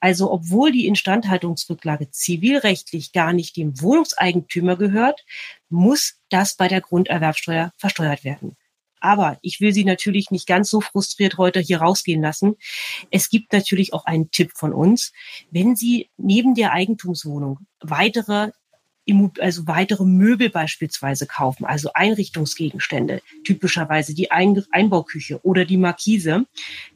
Also obwohl die Instandhaltungsrücklage zivilrechtlich gar nicht dem Wohnungseigentümer gehört, muss das bei der Grunderwerbsteuer versteuert werden. Aber ich will Sie natürlich nicht ganz so frustriert heute hier rausgehen lassen. Es gibt natürlich auch einen Tipp von uns. Wenn Sie neben der Eigentumswohnung weitere also weitere Möbel beispielsweise kaufen, also Einrichtungsgegenstände, typischerweise die Einbauküche oder die Markise,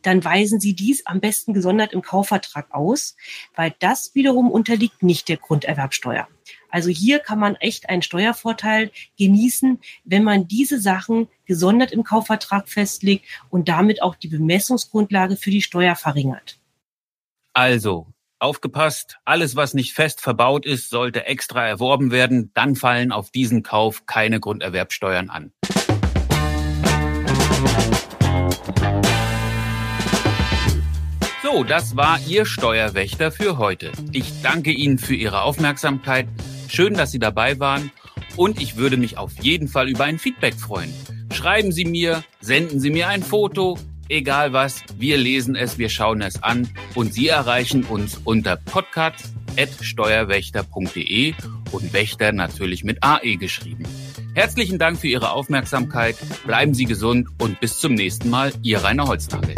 dann weisen Sie dies am besten gesondert im Kaufvertrag aus, weil das wiederum unterliegt nicht der Grunderwerbsteuer. Also hier kann man echt einen Steuervorteil genießen, wenn man diese Sachen gesondert im Kaufvertrag festlegt und damit auch die Bemessungsgrundlage für die Steuer verringert. Also, Aufgepasst, alles, was nicht fest verbaut ist, sollte extra erworben werden. Dann fallen auf diesen Kauf keine Grunderwerbsteuern an. So, das war Ihr Steuerwächter für heute. Ich danke Ihnen für Ihre Aufmerksamkeit. Schön, dass Sie dabei waren. Und ich würde mich auf jeden Fall über ein Feedback freuen. Schreiben Sie mir, senden Sie mir ein Foto, egal was, wir lesen es, wir schauen es an und Sie erreichen uns unter podcast.steuerwächter.de und Wächter natürlich mit AE geschrieben. Herzlichen Dank für Ihre Aufmerksamkeit. Bleiben Sie gesund und bis zum nächsten Mal. Ihr Rainer Holznagel.